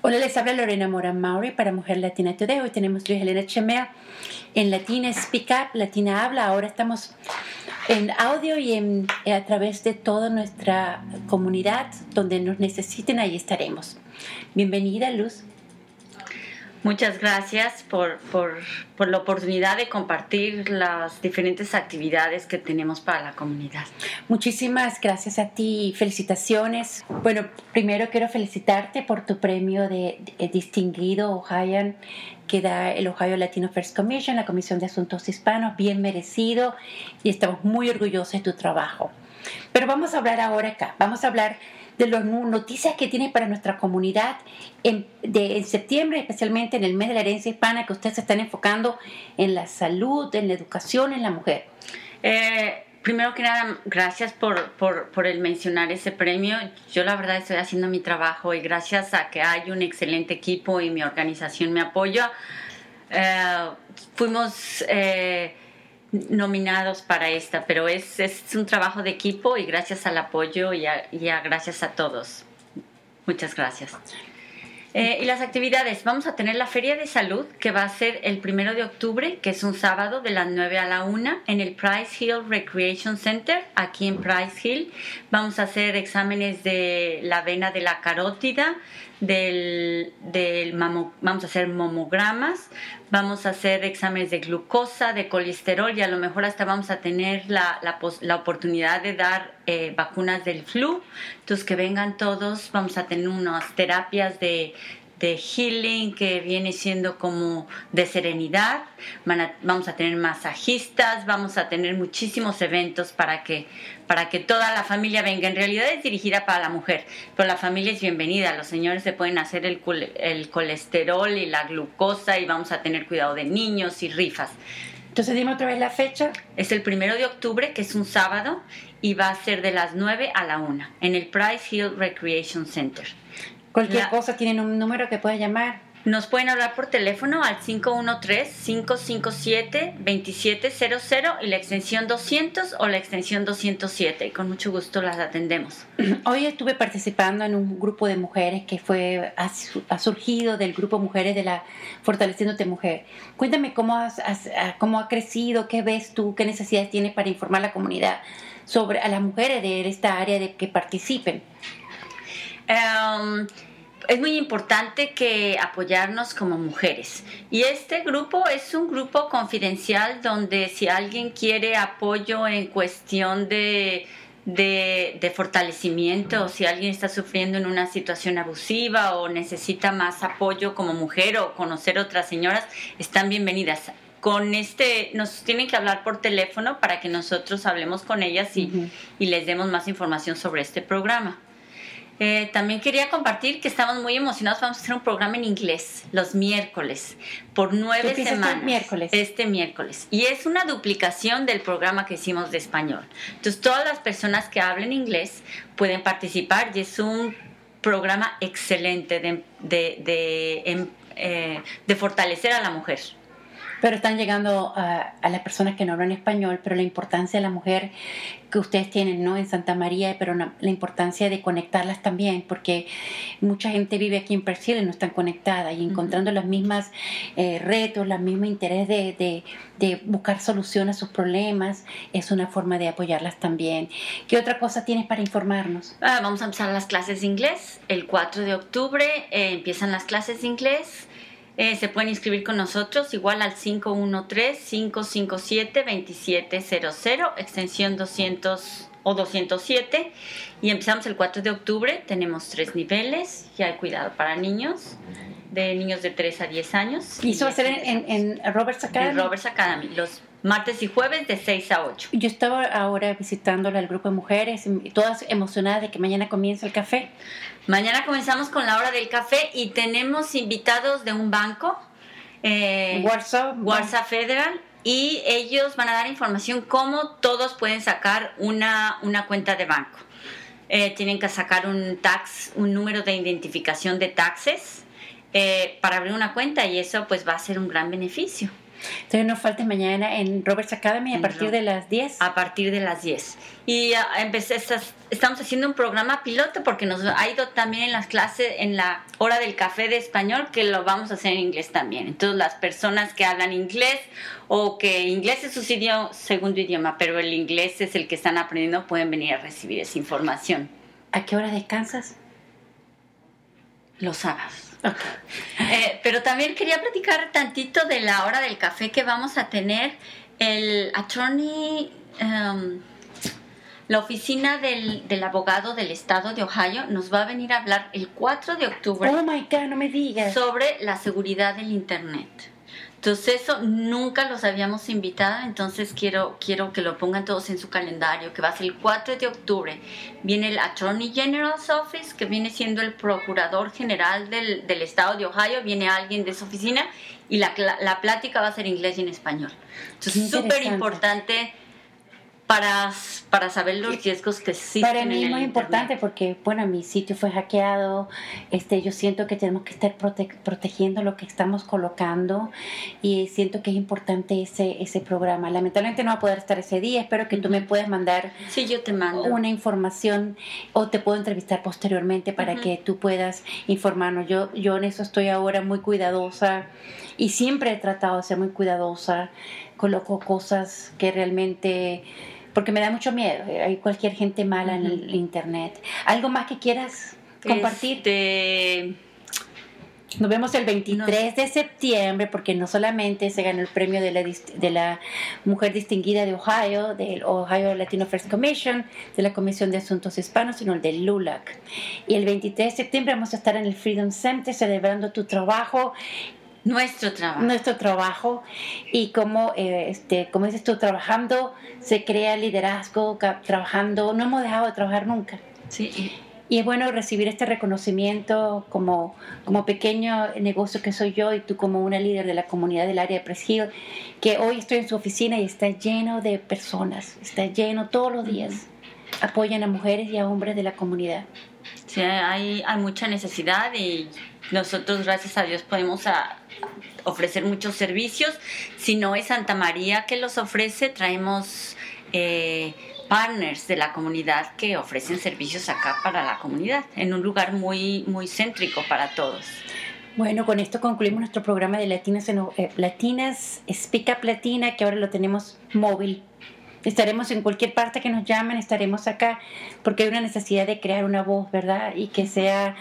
Hola, les habla Lorena Mora Mauri para Mujer Latina Today. Hoy tenemos Luis Helena Chemea en Latina Speak Up, Latina Habla. Ahora estamos en audio y en, a través de toda nuestra comunidad. Donde nos necesiten, ahí estaremos. Bienvenida, Luz. Muchas gracias por, por, por, la oportunidad de compartir las diferentes actividades que tenemos para la comunidad. Muchísimas gracias a ti, felicitaciones. Bueno, primero quiero felicitarte por tu premio de, distinguido Ohio que da el Ohio Latino First Commission, la Comisión de Asuntos Hispanos, bien merecido y estamos muy orgullosos de tu trabajo. Pero vamos a hablar ahora acá, vamos a hablar de las noticias que tiene para nuestra comunidad en, de, septiembre, especialmente en el mes de la herencia hispana, que ustedes se están enfocando en la salud, en la educación, en la mujer. Eh, primero que nada, gracias por, por, por, el mencionar ese premio. Yo la verdad estoy haciendo mi trabajo y gracias a que hay un excelente equipo y mi organización me apoya, eh, fuimos... Eh, nominados para esta, pero es, es un trabajo de equipo y gracias al apoyo y, a, gracias a todos. Muchas gracias. Eh, y las actividades, vamos a tener la Feria de Salud que va a ser el primero de octubre, que es un sábado de las 9 a la 1 en el Price Hill Recreation Center, aquí en Price Hill. Vamos a hacer exámenes de la vena de la carótida, del, del vamos a hacer mamogramas, vamos a hacer exámenes de glucosa, de colesterol y a lo mejor hasta vamos a tener la, la, la oportunidad de dar eh, vacunas del flu. Entonces que vengan todos, vamos a tener unas terapias de de healing que viene siendo como de serenidad. vamos a tener masajistas, vamos a tener muchísimos eventos para que, para que toda la familia venga. En realidad es dirigida para la mujer, pero la familia es bienvenida. Los señores se pueden hacer el, el colesterol y la glucosa y vamos a tener cuidado de niños y rifas. Entonces dime otra vez la fecha. Es el primero de octubre, que es un sábado, y va a ser de las 9 a la 1 en el Price Hill Recreation Center. Cualquier cosa, tienen un número que pueda llamar. Nos pueden hablar por teléfono al 513-557-2700 y la extensión 200 o la extensión 207. Y con mucho gusto las atendemos. Hoy estuve participando en un grupo de mujeres que fue ha, surgido del grupo Mujeres de la Fortaleciéndote Mujer. Cuéntame cómo, has, cómo ha crecido, qué ves tú, qué necesidades tienes para informar a la comunidad sobre a las mujeres de esta área de que participen. Um, es muy importante que apoyarnos como mujeres. Y este grupo es un grupo confidencial donde si alguien quiere apoyo en cuestión de, de, fortalecimiento, o si alguien está sufriendo en una situación abusiva o necesita más apoyo como mujer o conocer otras señoras, están bienvenidas. Con este, nos tienen que hablar por teléfono para que nosotros hablemos con ellas y, y les demos más información sobre este programa. Eh, también quería compartir que estamos muy emocionados. Vamos a hacer un programa en inglés los miércoles por nueve semanas. Este miércoles. Este miércoles. Y es una duplicación del programa que hicimos de español. Entonces, todas las personas que hablen inglés pueden participar y es un programa excelente de, de, de, em, eh, de fortalecer a la mujer pero están llegando a, las personas que no hablan español, pero la importancia de la mujer que ustedes tienen ¿no? en Santa María, pero la importancia de conectarlas también, porque mucha gente vive aquí en Persil y no están conectadas y encontrando los mismos eh, retos, el mismo interés de, de, buscar solución a sus problemas, es una forma de apoyarlas también. ¿Qué otra cosa tienes para informarnos? Ah, vamos a empezar las clases de inglés. El 4 de octubre eh, empiezan las clases de inglés. Eh, se pueden inscribir con nosotros igual al 513-557-2700, extensión 200 o 207. Y empezamos el 4 de octubre. Tenemos tres niveles. Ya hay cuidado para niños, de niños de 3 a 10 años. ¿Y eso va a ser en, en, Roberts Academy? En Roberts Academy. Los martes y jueves de 6 a 8. Yo estaba ahora visitándola al grupo de mujeres, todas emocionadas de que mañana comienza el café. Mañana comenzamos con la hora del café y tenemos invitados de un banco, eh, Warsaw, Federal, y ellos van a dar información cómo todos pueden sacar una, una cuenta de banco. Eh, tienen que sacar un tax, un número de identificación de taxes eh, para abrir una cuenta y eso pues va a ser un gran beneficio. Entonces no faltes mañana en Roberts Academy a partir de las 10. A partir de las 10. Y uh, empecé estamos haciendo un programa piloto porque nos ha ido también en las clases, en la hora del café de español, que lo vamos a hacer en inglés también. Entonces las personas que hablan inglés o que inglés es su segundo idioma, pero el inglés es el que están aprendiendo, pueden venir a recibir esa información. ¿A qué hora descansas? Los sábados. Eh, pero también quería platicar tantito de la hora del café que vamos a tener. El attorney, um, la oficina del, del, abogado del estado de Ohio nos va a venir a hablar el 4 de octubre. Oh my God, no me digas. Sobre la seguridad del Internet. Entonces eso nunca los habíamos invitado, entonces quiero, quiero que lo pongan todos en su calendario, que va a ser el 4 de octubre. Viene el Attorney General's Office, que viene siendo el Procurador General del, del Estado de Ohio, viene alguien de su oficina y la, la, plática va a ser inglés y en español. Entonces súper importante para, para saber los riesgos que sí Para mí es muy importante porque, bueno, mi sitio fue hackeado, este, yo siento que tenemos que estar protegiendo lo que estamos colocando y siento que es importante ese, ese programa. Lamentablemente no va a poder estar ese día, espero que tú me puedas mandar sí, yo te mando. una información o te puedo entrevistar posteriormente para que tú puedas informarnos. Yo, yo en eso estoy ahora muy cuidadosa y siempre he tratado de ser muy cuidadosa, coloco cosas que realmente porque me da mucho miedo. Hay cualquier gente mala en el internet. ¿Algo más que quieras compartir? Este... Nos vemos el 23 de septiembre porque no solamente se ganó el premio de la, de la Mujer Distinguida de Ohio, del Ohio Latino First Commission, de la Comisión de Asuntos Hispanos, sino el del LULAC. Y el 23 de septiembre vamos a estar en el Freedom Center celebrando tu trabajo nuestro trabajo. Nuestro trabajo y como, eh, este, como dices tú, trabajando se crea liderazgo, trabajando, no hemos dejado de trabajar nunca. Sí. Y es bueno recibir este reconocimiento como, como pequeño negocio que soy yo y tú como una líder de la comunidad del área de Press Hill, que hoy estoy en su oficina y está lleno de personas, está lleno todos los días. Apoyan a mujeres y a hombres de la comunidad. Sí, hay, hay mucha necesidad y nosotros, gracias a Dios, podemos ofrecer muchos servicios. Si no es Santa María que los ofrece, traemos eh, partners de la comunidad que ofrecen servicios acá para la comunidad, en un lugar muy, muy céntrico para todos. Bueno, con esto concluimos nuestro programa de Latinas, en, eh, Latinas Speak Up Latina, que ahora lo tenemos móvil. Estaremos en cualquier parte que nos llamen, estaremos acá, porque hay una necesidad de crear una voz, ¿verdad? Y que sea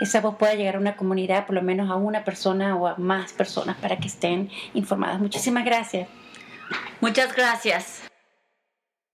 esa voz pueda llegar a una comunidad, por lo menos a una persona o a más personas para que estén informadas. Muchísimas gracias. Muchas gracias.